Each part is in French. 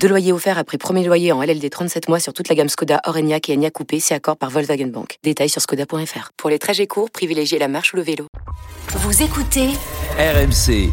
Deux loyers offerts après premier loyer en LLD 37 mois sur toute la gamme Skoda, Orenia et Enya Coupé, c'est accord par Volkswagen Bank. Détails sur skoda.fr. Pour les trajets courts, privilégiez la marche ou le vélo. Vous écoutez RMC.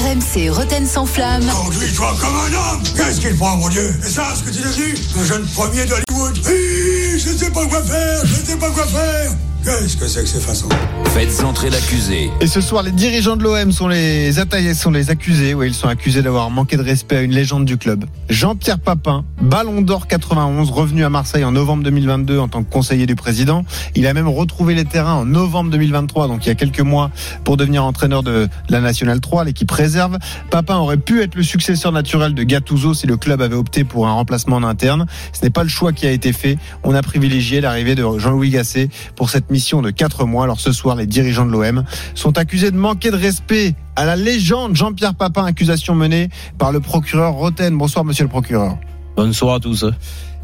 RMC Roten sans flamme. Conduis-toi comme un homme Qu'est-ce qu'il prend, mon Dieu? Et ça, ce que tu as dit Un jeune premier d'Hollywood Oui, je ne sais pas quoi faire, je ne sais pas quoi faire Qu'est-ce que c'est que ces façons Faites entrer l'accusé. Et ce soir, les dirigeants de l'OM sont les attaillés, sont les accusés. Oui, ils sont accusés d'avoir manqué de respect à une légende du club. Jean-Pierre Papin, Ballon d'Or 91, revenu à Marseille en novembre 2022 en tant que conseiller du président. Il a même retrouvé les terrains en novembre 2023, donc il y a quelques mois, pour devenir entraîneur de la Nationale 3, l'équipe réserve. Papin aurait pu être le successeur naturel de Gattuso si le club avait opté pour un remplacement en interne. Ce n'est pas le choix qui a été fait. On a privilégié l'arrivée de Jean-Louis Gasset pour cette mission de 4 mois. Alors ce soir, les dirigeants de l'OM sont accusés de manquer de respect à la légende Jean-Pierre Papin, accusation menée par le procureur Roten. Bonsoir monsieur le procureur. Bonsoir à tous.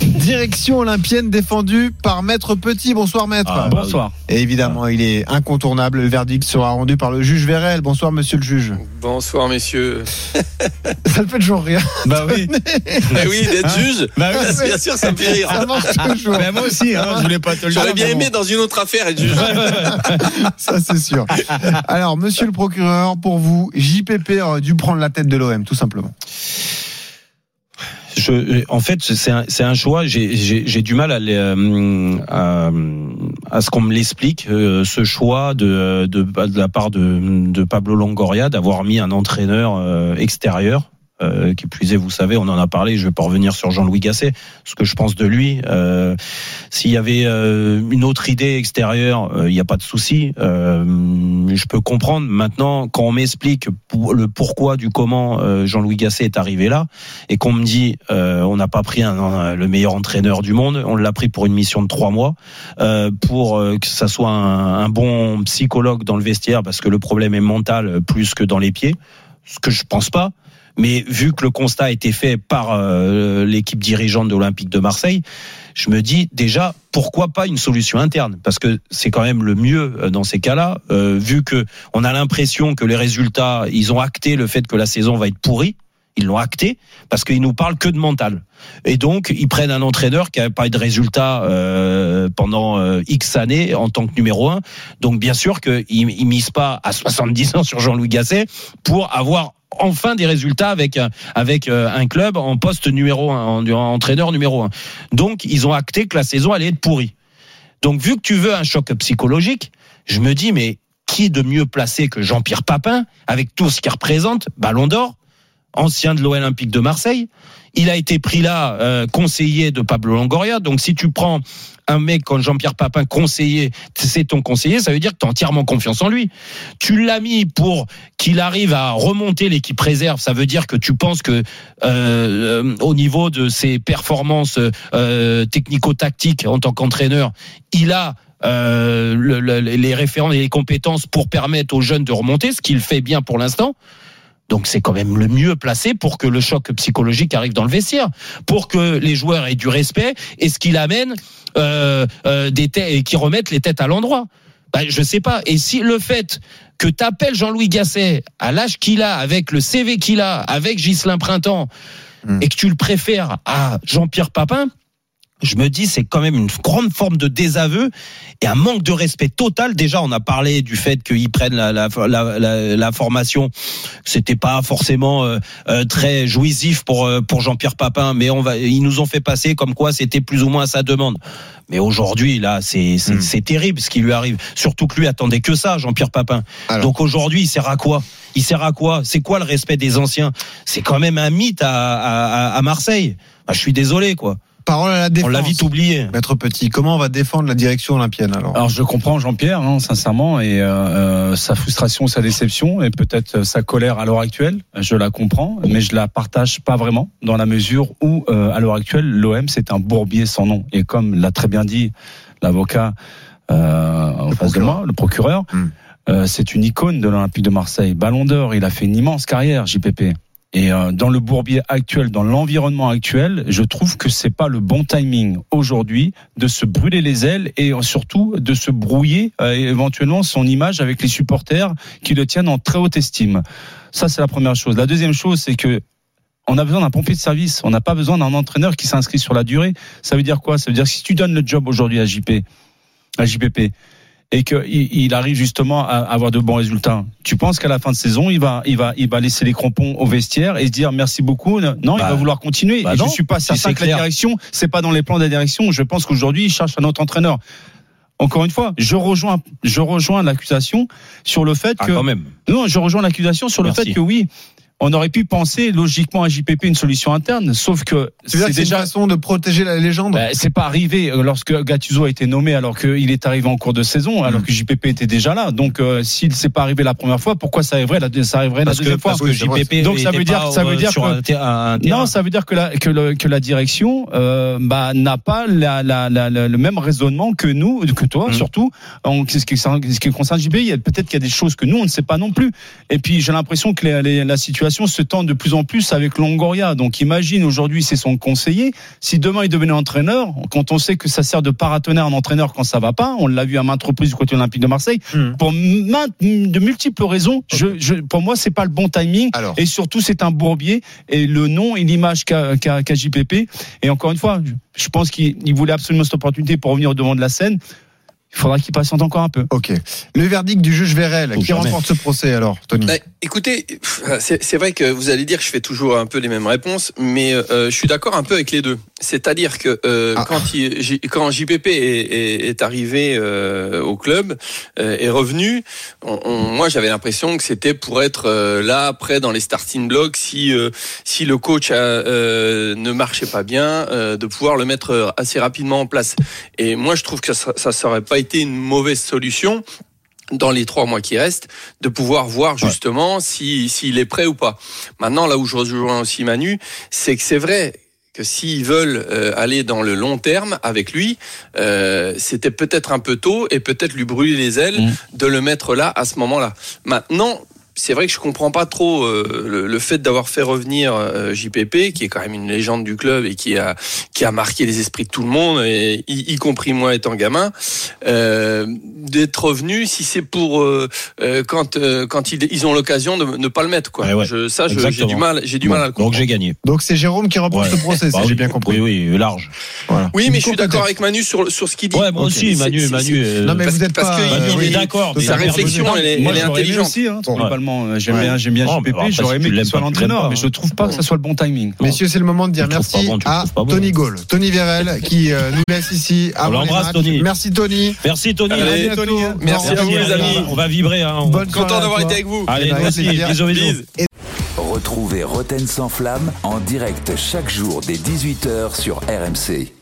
Direction olympienne défendue par Maître Petit. Bonsoir Maître. Ah, bonsoir. Et évidemment, il est incontournable. Le verdict sera rendu par le juge Vérel. Bonsoir Monsieur le juge. Bonsoir messieurs. Ça ne fait toujours rire. Bah oui. Mais oui, d'être juge. Bah oui. Bien sûr, ça me fait rire. Ça marche toujours. Bah, moi aussi, hein, je voulais pas te le dire. J'aurais bien mais aimé dans une autre affaire être juge. Ça, c'est sûr. Alors, monsieur le procureur, pour vous, JPP aurait dû prendre la tête de l'OM, tout simplement. Je, en fait, c'est un, un choix. J'ai- du mal euh, à, ce qu'on me l'explique. euh, ce choix de, de, la part de, Pablo Longoria d'avoir mis un entraîneur euh, extérieur. Euh, qui plus est, vous savez, on en a parlé. Je vais pas revenir sur Jean-Louis Gasset, ce que je pense de lui. Euh, S'il y avait euh, une autre idée extérieure, euh, il n'y a pas de souci. Euh, je peux comprendre. Maintenant, quand on m'explique le pourquoi du comment euh, Jean-Louis Gasset est arrivé là, et qu'on me dit on n'a pas pris un, un- le meilleur entraîneur du monde, on l'a pris pour une mission de trois mois, pour que ça soit un, un bon psychologue dans le vestiaire, parce que le problème est mental plus que dans les pieds, ce que je pense pas. Mais vu que le constat a été fait par euh, l'équipe dirigeante de l'Olympique de Marseille, je me dis déjà pourquoi pas une solution interne? Parce que c'est quand même le mieux euh, dans ces cas-là euh, vu que on a l'impression que les résultats ils ont acté le fait que la saison va être pourrie. Ils l'ont acté parce qu'ils nous parlent que de mental. Et donc ils prennent un entraîneur qui n'avait pas eu de résultats euh, pendant euh, X années en tant que numéro un. Donc bien sûr qu'ils ils misent pas à 70 ans sur Jean-Louis Gasset pour avoir enfin des résultats avec un, avec euh, un club en poste numéro un, en, en entraîneur numéro un. Donc ils ont acté que la saison allait être pourrie. Donc vu que tu veux un choc psychologique, je me dis mais qui de mieux placé que Jean-Pierre Papin avec tout ce qu'il représente, Ballon d'Or, ancien de l'Olympique de Marseille. Il a été pris là euh, conseiller de Pablo Longoria. Donc si tu prends un mec comme Jean-Pierre Papin conseiller, c'est ton conseiller, ça veut dire que tu as entièrement confiance en lui. Tu l'as mis pour qu'il arrive à remonter l'équipe réserve, ça veut dire que tu penses que euh, euh, au niveau de ses performances technico-tactiques en tant qu'entraîneur, il a le- le- les référents et les compétences pour permettre aux jeunes de remonter, ce qu'il fait bien pour l'instant. Donc c'est quand même le mieux placé pour que le choc psychologique arrive dans le vestiaire, pour que les joueurs aient du respect et ce qu'il amène euh, euh, des têtes et qui remettent les têtes à l'endroit. Bah, je sais pas. Et si le fait que t'appelles Jean-Louis Gasset à l'âge qu'il a, avec le CV qu'il a, avec Ghislain Printemps, et que tu le préfères à Jean-Pierre Papin, je me dis c'est quand même une grande forme de désaveu et un manque de respect total. Déjà, on a parlé du fait qu'ils prennent la, la, la, la, formation. C'était pas forcément euh, euh, très jouissif pour euh, pour Jean-Pierre Papin, mais on va, ils nous ont fait passer comme quoi c'était plus ou moins à sa demande. Mais aujourd'hui, là, c'est Mm. c'est terrible ce qui lui arrive. Surtout que lui attendait que ça, Jean-Pierre Papin. Alors. Donc aujourd'hui, il sert à quoi? Il sert à quoi? C'est quoi le respect des anciens? C'est quand même un mythe à, à, à Marseille. Bah, je suis désolé, quoi. Parole à la On défense. l'a vite oublié. Maître Petit, comment on va défendre la direction olympienne alors Alors je comprends Jean-Pierre, hein, sincèrement, et euh, euh, sa frustration, sa déception, et peut-être euh, sa colère à l'heure actuelle. Je la comprends, mais je la partage pas vraiment, dans la mesure où, euh, à l'heure actuelle, l'OM c'est un bourbier sans nom. Et comme l'a très bien dit l'avocat euh, en face de moi, le procureur. Euh, c'est une icône de l'Olympique de Marseille. Ballon d'or, il a fait une immense carrière, JPP. Et euh, dans le bourbier actuel, dans l'environnement actuel, je trouve que c'est pas le bon timing aujourd'hui de se brûler les ailes et surtout de se brouiller euh, éventuellement son image avec les supporters qui le tiennent en très haute estime. Ça, c'est la première chose. La deuxième chose, c'est que on a besoin d'un pompier de service. On n'a pas besoin d'un entraîneur qui s'inscrit sur la durée. Ça veut dire quoi? Ça veut dire que si tu donnes le job aujourd'hui à JP, à JPP, et qu'il il arrive justement à avoir de bons résultats, tu penses qu'à la fin de saison, il va, il va, il va laisser les crampons au vestiaire et se dire merci beaucoup. Non, il Bah, va vouloir continuer. bah et non, je suis pas certain que la direction, c'est pas dans les plans de la direction. Je pense qu'aujourd'hui, il cherche un autre entraîneur. Encore une fois, je rejoins, je rejoins l'accusation sur le fait Ah, que quand même. non, je rejoins l'accusation sur le fait que oui, on aurait pu penser logiquement à JPP une solution interne, sauf que c'est que c'est une déjà façon de protéger la légende? Bah, c'est pas arrivé euh, lorsque Gattuso a été nommé alors qu'il est arrivé en cours de saison, Mm. alors que JPP était déjà là. Donc euh, s'il s'est pas arrivé la première fois, pourquoi ça arriverait la, ça arriverait la Parce que, deuxième fois? parce que vrai. JPP Donc ça veut dire- ça veut euh, dire que- un. Non, ça veut dire que la, que, le- que la direction euh, bah, n'a pas la, la, la- la- le même raisonnement que nous, que toi Mm. surtout, en ce qui, ce qui concerne JP. Il y a peut-être qu'il y a des choses que nous on ne sait pas non plus. Et puis j'ai l'impression que les- les- la situation se tend de plus en plus avec Longoria. Donc imagine aujourd'hui c'est son conseiller. Si demain il devenait entraîneur, quand on sait que ça sert de paratonnerre un entraîneur quand ça va pas, on l'a vu à maintes reprises du côté olympique de Marseille. Hmm. Pour de multiples raisons, je, je, pour moi c'est pas le bon timing. Alors. Et surtout, c'est un bourbier et le nom et l'image qu'a JPP. Et encore une fois, je- pense qu'il il voulait absolument cette opportunité pour revenir au devant de la scène. Il faudra qu'il patiente encore un peu. Ok. Le verdict du juge Vérel, qui jamais. remporte ce procès alors, Tony? Bah, écoutez, c'est vrai que vous allez dire que je fais toujours un peu les mêmes réponses, mais euh, je suis d'accord un peu avec les deux. C'est-à-dire que euh, Ah. quand, il, J- quand JPP est, est, est arrivé euh, au club, euh, est revenu, on, on- moi j'avais l'impression que c'était pour être euh, là après dans les starting blocks si euh, si le coach a, euh, ne marchait pas bien, euh, de pouvoir le mettre euh, assez rapidement en place. Et moi je trouve que ça ça serait pas été une mauvaise solution dans les trois mois qui restent, de pouvoir voir justement si s'il est prêt ou pas. Maintenant, là où je rejoins aussi Manu, c'est que c'est vrai que s'ils veulent euh, aller dans le long terme avec lui, euh, c'était peut-être un peu tôt et peut-être lui brûler les ailes Mm. de le mettre là à ce moment-là. Maintenant. C'est vrai que je comprends pas trop euh, le, le fait d'avoir fait revenir euh, JPP, qui est quand même une légende du club et qui a qui a marqué les esprits de tout le monde, et y, y compris moi étant gamin, euh, d'être revenu si c'est pour euh, quand euh, quand ils, ils ont l'occasion de ne pas le mettre quoi. Ouais, ouais. Je, ça, je- j'ai du mal, j'ai du Bon, mal à le donc comprendre. j'ai gagné. Donc c'est Jérôme qui remporte Ouais. ce procès, Bah j'ai bien compris. Oui, oui, large. Voilà. Oui, mais je suis d'accord avec Manu sur sur ce qu'il dit. Ouais, moi Ok. aussi, Manu, Manu. euh, Non mais parce- vous êtes parce pas. que euh, oui. est d'accord, Sa réflexion, elle est, intelligente. Hein, euh, J'aime Ouais. bien, j'aime bien mais JPP. J'aurais aimé qu'il soit l'entraîneur, mais je trouve pas que ça soit le bon timing. Messieurs, c'est le moment de dire merci à. Tony Gaulle, Tony Vérel, qui euh, nous laisse ici. les l'embrasse. Tony. Merci Tony. Merci Tony. Hein. Merci à vous, les amis. On va vibrer. Hein. Content d'avoir été avec vous. Allez, Eh ben. Bisous. Bise. Retrouvez Roten sans flamme en direct chaque jour dès 18h sur RMC.